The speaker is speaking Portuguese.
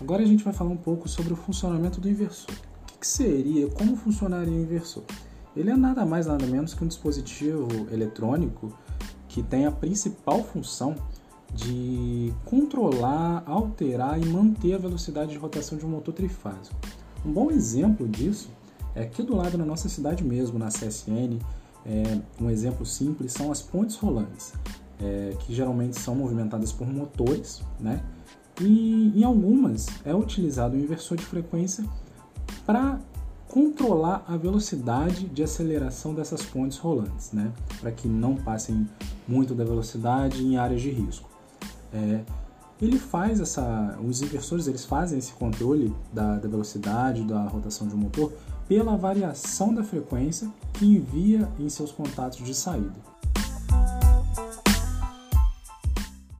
Agora a gente vai falar um pouco sobre o funcionamento do inversor. O que seria, como funcionaria o inversor? Ele é nada mais nada menos que um dispositivo eletrônico que tem a principal função de controlar, alterar e manter a velocidade de rotação de um motor trifásico. Um bom exemplo disso é aqui do lado na nossa cidade mesmo, na CSN, é, um exemplo simples são as pontes rolantes, é, que geralmente são movimentadas por motores, né? E em algumas é utilizado o inversor de frequência para controlar a velocidade de aceleração dessas pontes rolantes, né? Para que não passem muito da velocidade em áreas de risco. É, ele faz essa, os inversores eles fazem esse controle da, da velocidade, da rotação de um motor pela variação da frequência que envia em seus contatos de saída.